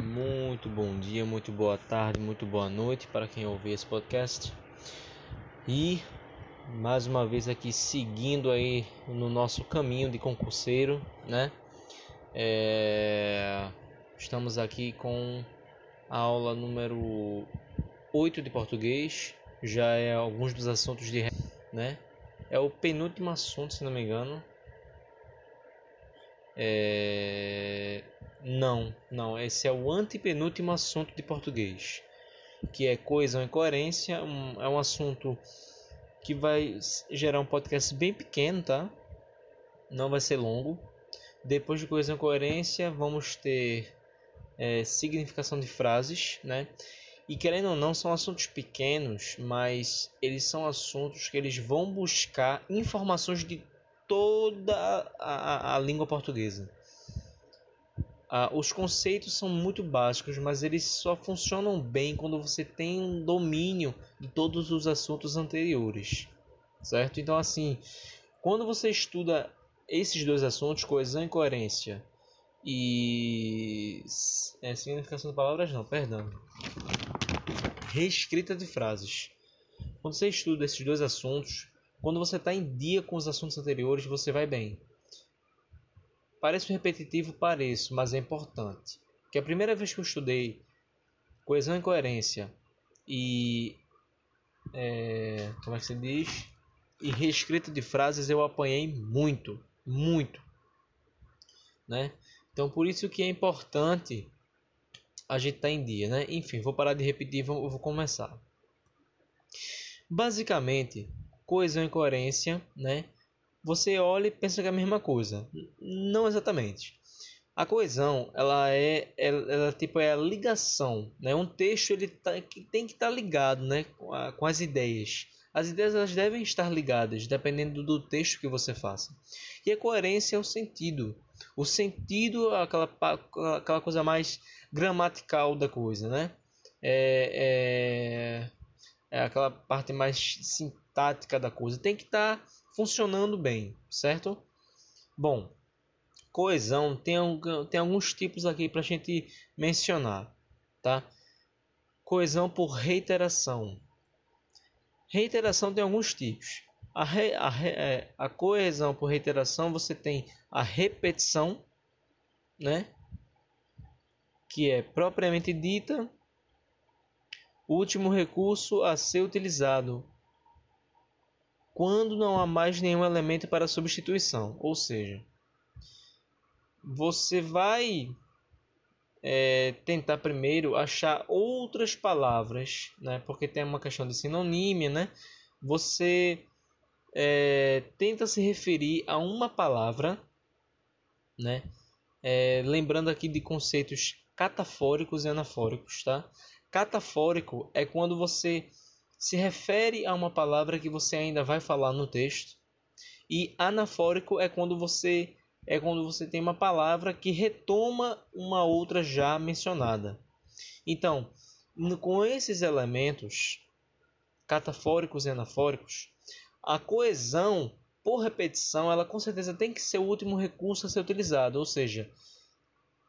Muito bom dia, muito boa tarde, muito boa noite para quem ouvir esse podcast. E mais uma vez aqui seguindo aí no nosso caminho de concurseiro, né? É... Estamos aqui com a aula número 8 de português. Já é alguns dos assuntos de, né? É o penúltimo assunto, se não me engano. É... Não, não. Esse é o antepenúltimo assunto de português, que é coesão e coerência. Um, é um assunto que vai gerar um podcast bem pequeno, tá? Não vai ser longo. Depois de coesão e coerência, vamos ter é, significação de frases, né? E querendo ou não, são assuntos pequenos, mas eles são assuntos que eles vão buscar informações de toda a, a, a língua portuguesa. Ah, os conceitos são muito básicos, mas eles só funcionam bem quando você tem um domínio de todos os assuntos anteriores, certo? Então, assim, quando você estuda esses dois assuntos, coesão e coerência, e é, significação de palavras, não, perdão, reescrita de frases. Quando você estuda esses dois assuntos, quando você está em dia com os assuntos anteriores, você vai bem. Parece repetitivo, pareço, mas é importante. Que a primeira vez que eu estudei coesão e coerência e é, como é que se diz? E reescrita de frases eu apanhei muito, muito, né? Então por isso que é importante a gente estar tá em dia, né? Enfim, vou parar de repetir, vou, vou começar. Basicamente, coesão e coerência, né? Você olha e pensa que é a mesma coisa. Não exatamente. A coesão, ela é, ela, ela tipo é a ligação, né? Um texto ele tá, tem que estar tá ligado, né, com, a, com as ideias. As ideias elas devem estar ligadas, dependendo do texto que você faça. E a coerência é o sentido. O sentido é aquela, aquela coisa mais gramatical da coisa, né? É, é, é aquela parte mais tática da coisa tem que estar tá funcionando bem, certo? Bom, coesão tem, tem alguns tipos aqui para a gente mencionar, tá? Coesão por reiteração. Reiteração tem alguns tipos. A, re, a, re, é, a coesão por reiteração você tem a repetição, né? Que é propriamente dita, o último recurso a ser utilizado quando não há mais nenhum elemento para substituição. Ou seja, você vai é, tentar primeiro achar outras palavras, né? porque tem uma questão de sinonímia, né? Você é, tenta se referir a uma palavra, né? É, lembrando aqui de conceitos catafóricos e anafóricos, tá? Catafórico é quando você se refere a uma palavra que você ainda vai falar no texto. E anafórico é quando você é quando você tem uma palavra que retoma uma outra já mencionada. Então, com esses elementos catafóricos e anafóricos, a coesão por repetição, ela com certeza tem que ser o último recurso a ser utilizado. Ou seja,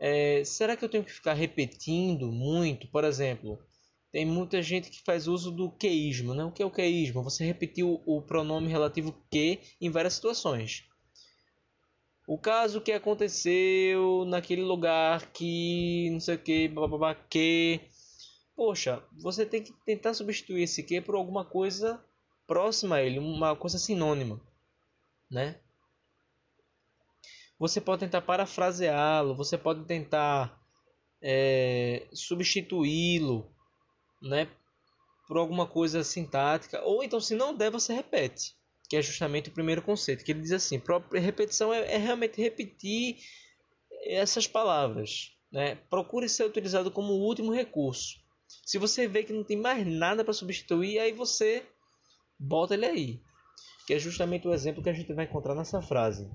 é, será que eu tenho que ficar repetindo muito? Por exemplo, tem muita gente que faz uso do queísmo. Né? O que é o queísmo? Você repetiu o pronome relativo que em várias situações. O caso que aconteceu naquele lugar que não sei o que, bababá, que. Poxa, você tem que tentar substituir esse que por alguma coisa próxima a ele, uma coisa sinônima, né? Você pode tentar parafraseá-lo, você pode tentar é, substituí-lo né, por alguma coisa sintática, ou então se não der, você repete, que é justamente o primeiro conceito, que ele diz assim, repetição é, é realmente repetir essas palavras, né? Procure ser utilizado como último recurso. Se você vê que não tem mais nada para substituir, aí você bota ele aí, que é justamente o exemplo que a gente vai encontrar nessa frase.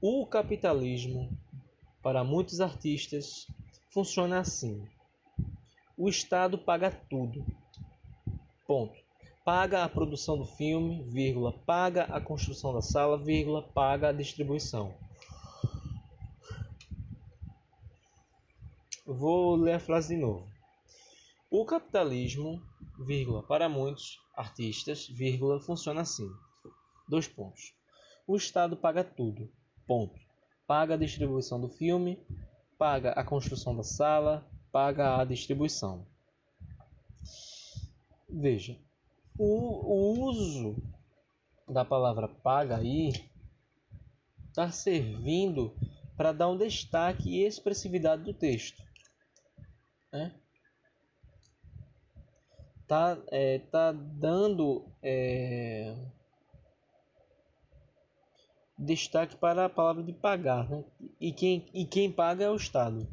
O capitalismo, para muitos artistas, funciona assim o Estado paga tudo. Ponto. Paga a produção do filme, vírgula, paga a construção da sala, vírgula, paga a distribuição. vou ler a frase de novo. O capitalismo, vírgula, para muitos artistas, vírgula, funciona assim. Dois pontos. O Estado paga tudo. Ponto. Paga a distribuição do filme, paga a construção da sala, paga a distribuição. Veja, o, o uso da palavra paga aí está servindo para dar um destaque e expressividade do texto. Né? Tá, é, tá dando é, destaque para a palavra de pagar. Né? E, quem, e quem paga é o Estado.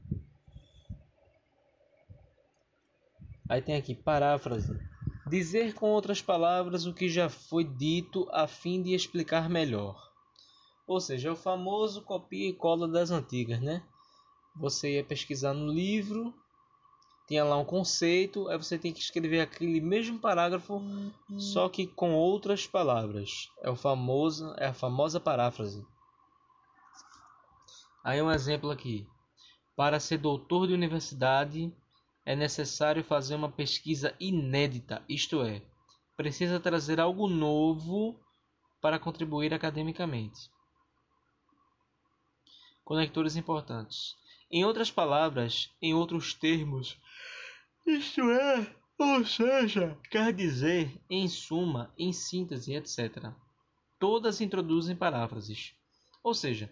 Aí tem aqui paráfrase. Dizer com outras palavras o que já foi dito a fim de explicar melhor. Ou seja, é o famoso copia e cola das antigas, né? Você ia pesquisar no livro, tinha lá um conceito, aí você tem que escrever aquele mesmo parágrafo, uhum. só que com outras palavras. É o famoso, é a famosa paráfrase. Aí um exemplo aqui. Para ser doutor de universidade, é necessário fazer uma pesquisa inédita, isto é, precisa trazer algo novo para contribuir academicamente. Conectores importantes. Em outras palavras, em outros termos, isto é, ou seja, quer dizer, em suma, em síntese, etc. Todas introduzem paráfrases. Ou seja,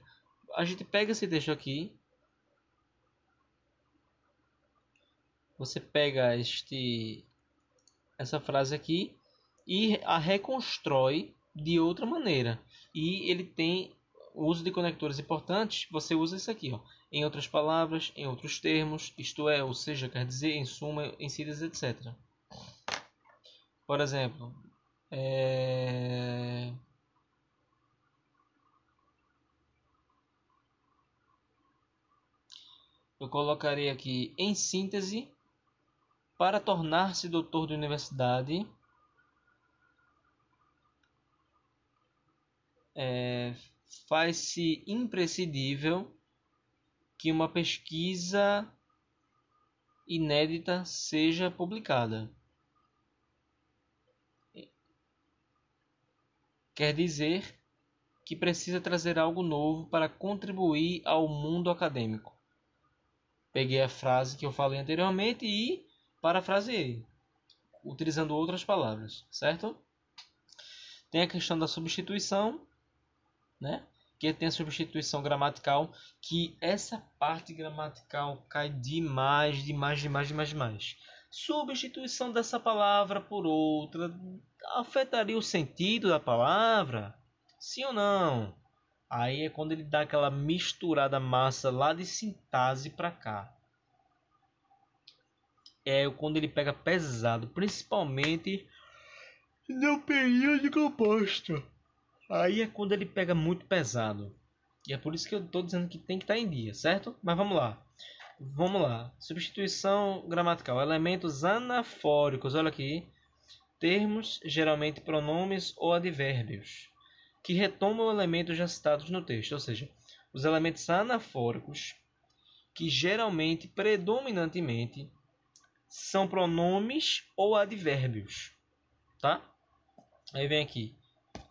a gente pega esse texto aqui, você pega este essa frase aqui e a reconstrói de outra maneira. E ele tem o uso de conectores importantes, você usa isso aqui, ó. Em outras palavras, em outros termos, isto é, ou seja, quer dizer, em suma, em síntese, etc. Por exemplo, é... eu colocaria aqui em síntese para tornar-se doutor de universidade, é, faz-se imprescindível que uma pesquisa inédita seja publicada. Quer dizer que precisa trazer algo novo para contribuir ao mundo acadêmico. Peguei a frase que eu falei anteriormente e parafraseei, utilizando outras palavras, certo? Tem a questão da substituição, né? Que tem a substituição gramatical, que essa parte gramatical cai demais, demais, demais, demais, demais. Substituição dessa palavra por outra afetaria o sentido da palavra? Sim ou não? Aí é quando ele dá aquela misturada massa lá de sintase para cá é quando ele pega pesado, principalmente no período composto. Aí é quando ele pega muito pesado. E é por isso que eu estou dizendo que tem que estar tá em dia, certo? Mas vamos lá. Vamos lá. Substituição gramatical. Elementos anafóricos. Olha aqui. Termos, geralmente pronomes ou advérbios, que retomam elementos já citados no texto. Ou seja, os elementos anafóricos, que geralmente, predominantemente, são pronomes ou advérbios, tá? Aí vem aqui.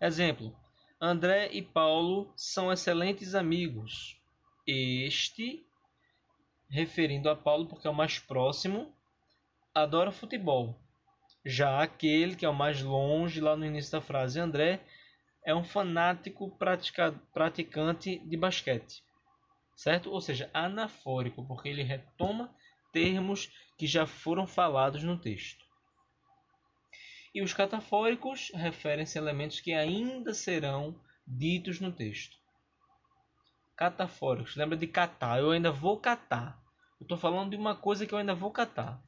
Exemplo: André e Paulo são excelentes amigos. Este, referindo a Paulo porque é o mais próximo, adora futebol. Já aquele que é o mais longe, lá no início da frase, André, é um fanático pratica, praticante de basquete. Certo? Ou seja, anafórico, porque ele retoma termos que já foram falados no texto. E os catafóricos referem-se a elementos que ainda serão ditos no texto. Catafóricos, lembra de catar? Eu ainda vou catar. Eu estou falando de uma coisa que eu ainda vou catar.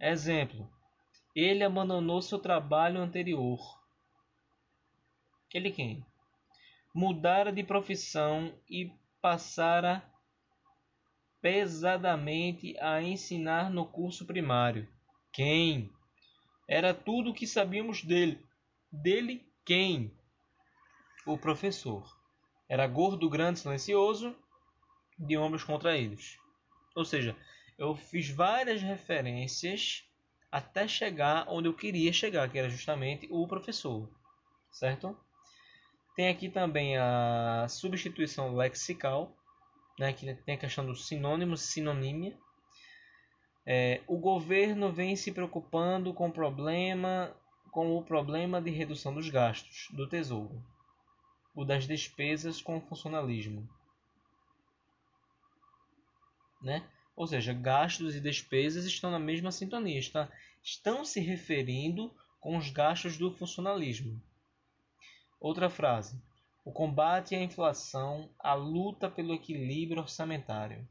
Exemplo: ele abandonou seu trabalho anterior. Ele quem? Mudara de profissão e passara pesadamente a ensinar no curso primário. Quem? Era tudo o que sabíamos dele. Dele quem? O professor. Era gordo, grande, silencioso, de ombros contraídos. Ou seja, eu fiz várias referências até chegar onde eu queria chegar, que era justamente o professor, certo? Tem aqui também a substituição lexical, né, que tem a questão sinônimos, sinonímia. É, o governo vem se preocupando com o problema, com o problema de redução dos gastos do tesouro, o das despesas com funcionalismo, né? Ou seja, gastos e despesas estão na mesma sintonia, está, estão se referindo com os gastos do funcionalismo. Outra frase: o combate à inflação, a luta pelo equilíbrio orçamentário.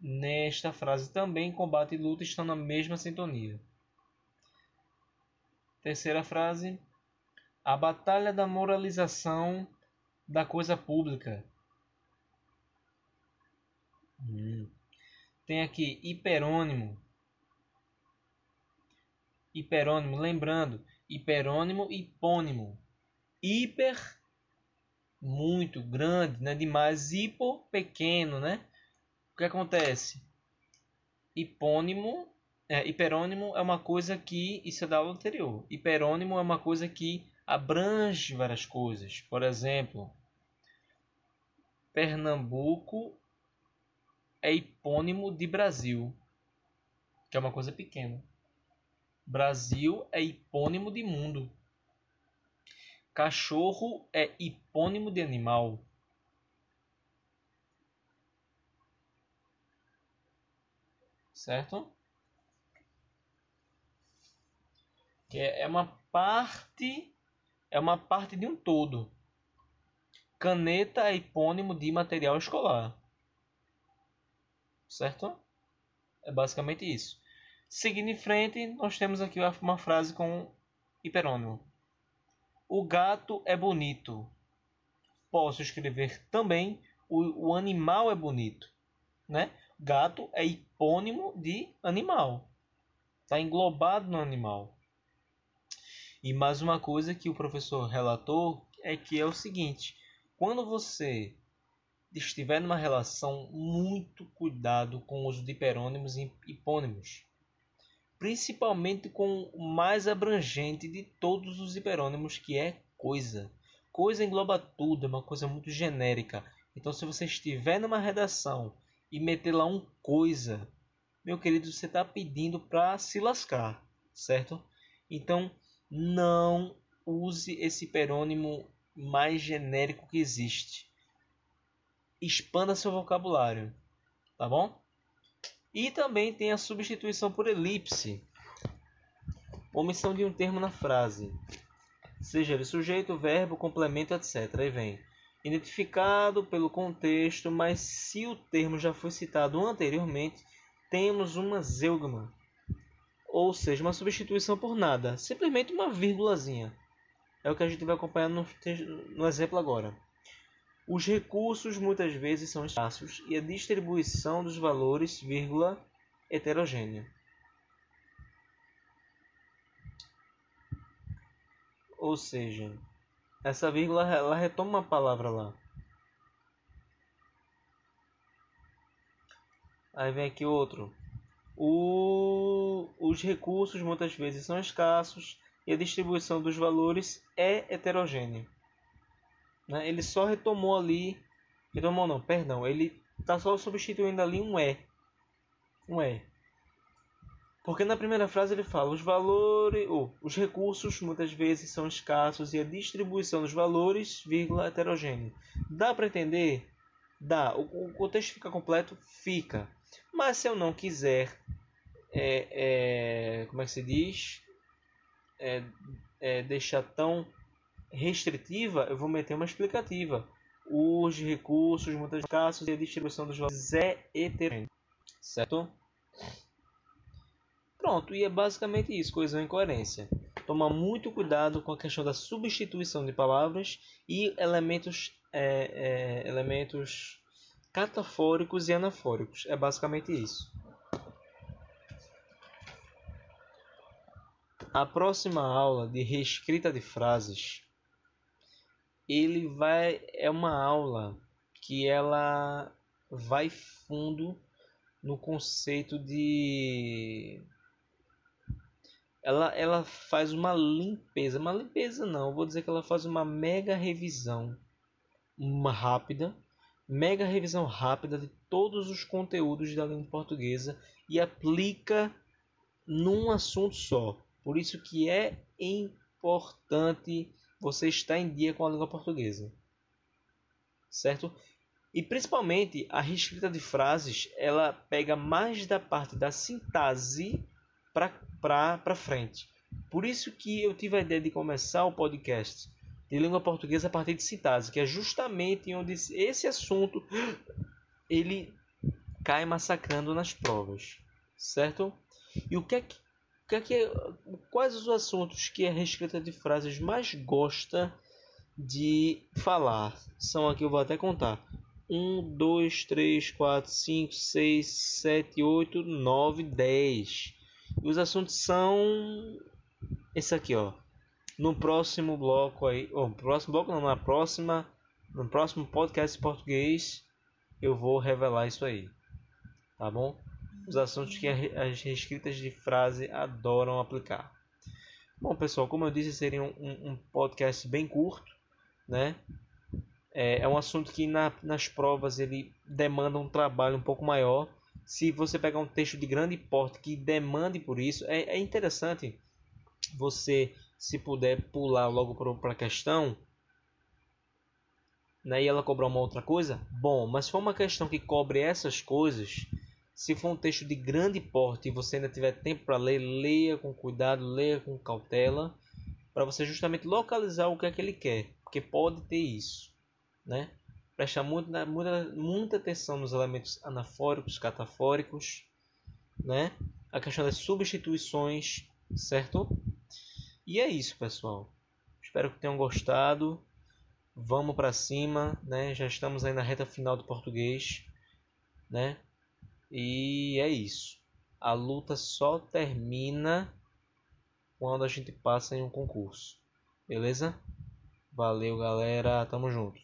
Nesta frase também combate e luta estão na mesma sintonia. Terceira frase: a batalha da moralização da coisa pública. Hum. Tem aqui hiperônimo. Hiperônimo, lembrando, hiperônimo e hipônimo. Hiper, muito grande, né? Demais, hipo, pequeno, né? O que acontece? Hipônimo, é, hiperônimo é uma coisa que, isso é da aula anterior. Hiperônimo é uma coisa que abrange várias coisas. Por exemplo, Pernambuco é hipônimo de Brasil, que é uma coisa pequena. Brasil é hipônimo de mundo. Cachorro é hipônimo de animal. Certo? Que é uma parte é uma parte de um todo. Caneta é hipônimo de material escolar certo? É basicamente isso. Seguindo em frente, nós temos aqui uma frase com hiperônimo. O gato é bonito. Posso escrever também o, o animal é bonito, né? Gato é hipônimo de animal. Está englobado no animal. E mais uma coisa que o professor relatou é que é o seguinte: quando você estiver numa relação, muito cuidado com o uso de hiperônimos e hipônimos, principalmente com o mais abrangente de todos os hiperônimos, que é coisa. Coisa engloba tudo, é uma coisa muito genérica. Então, se você estiver numa redação e meter lá um coisa, meu querido, você está pedindo para se lascar, certo? Então, não use esse hiperônimo mais genérico que existe expanda seu vocabulário, tá bom? E também tem a substituição por elipse, omissão de um termo na frase, seja ele sujeito, verbo, complemento, etc. Aí vem identificado pelo contexto, mas se o termo já foi citado anteriormente, temos uma zeugma, ou seja, uma substituição por nada, simplesmente uma vírgulazinha. É o que a gente vai acompanhar no, no exemplo agora. Os recursos muitas vezes são escassos e a distribuição dos valores, vírgula, heterogênea. Ou seja, essa vírgula ela retoma uma palavra lá. Aí vem aqui outro. O, os recursos muitas vezes são escassos e a distribuição dos valores é heterogênea. Né? Ele só retomou ali. Retomou não, perdão. Ele está só substituindo ali um E. Um E. Porque na primeira frase ele fala os valores, os recursos muitas vezes são escassos e a distribuição dos valores, vírgula, heterogênea. Dá para entender? Dá. O, o, contexto fica completo? Fica. Mas se eu não quiser, é, é, como é que se diz? É, é, deixar tão restritiva, eu vou meter uma explicativa. Os recursos, muitas casos e a distribuição dos valores é heterogênea. Certo? Pronto, e é basicamente isso, coesão e coerência. Toma muito cuidado com a questão da substituição de palavras e elementos, é, é, elementos catafóricos e anafóricos. É basicamente isso. A próxima aula de reescrita de frases ele vai é uma aula que ela vai fundo no conceito de ela, ela faz uma limpeza, uma limpeza não, vou dizer que ela faz uma mega revisão, uma rápida, mega revisão rápida de todos os conteúdos da língua portuguesa e aplica num assunto só. Por isso que é importante você estar em dia com a língua portuguesa. Certo? E principalmente a reescrita de frases, ela pega mais da parte da sintaxe para frente. Por isso que eu tive a ideia de começar o podcast de língua portuguesa a partir de sintaxe, que é justamente onde esse assunto ele cai massacrando nas provas, certo? E o que é que, que, é quais os assuntos que a reescrita de frases mais gosta de falar? São aqui eu vou até contar. 1, 2, 3, 4, 5, 6, 7, 8, 9, 10. E os assuntos são esse aqui, ó. No próximo bloco aí, oh, no próximo bloco não, na próxima, no próximo podcast português, eu vou revelar isso aí. Tá bom? Os assuntos que as reescritas de frase adoram aplicar. Bom, pessoal, como eu disse, seria um, um podcast bem curto, né? É, é um assunto que na, nas provas ele demanda um trabalho um pouco maior se você pegar um texto de grande porte que demande por isso, é, é interessante você, se puder, pular logo para a questão né, e ela cobrar uma outra coisa, bom, mas se for uma questão que cobre essas coisas, se for um texto de grande porte e você ainda tiver tempo para ler, leia com cuidado, leia com cautela, para você justamente localizar o que é que ele quer, porque pode ter isso, né? prestar muita, muita, muita atenção nos elementos anafóricos, catafóricos, né? A questão das substituições, certo? E é isso, pessoal. Espero que tenham gostado. Vamos para cima, né? Já estamos aí na reta final do português, né? E é isso. A luta só termina quando a gente passa em um concurso. Beleza? Valeu, galera. Tamo junto.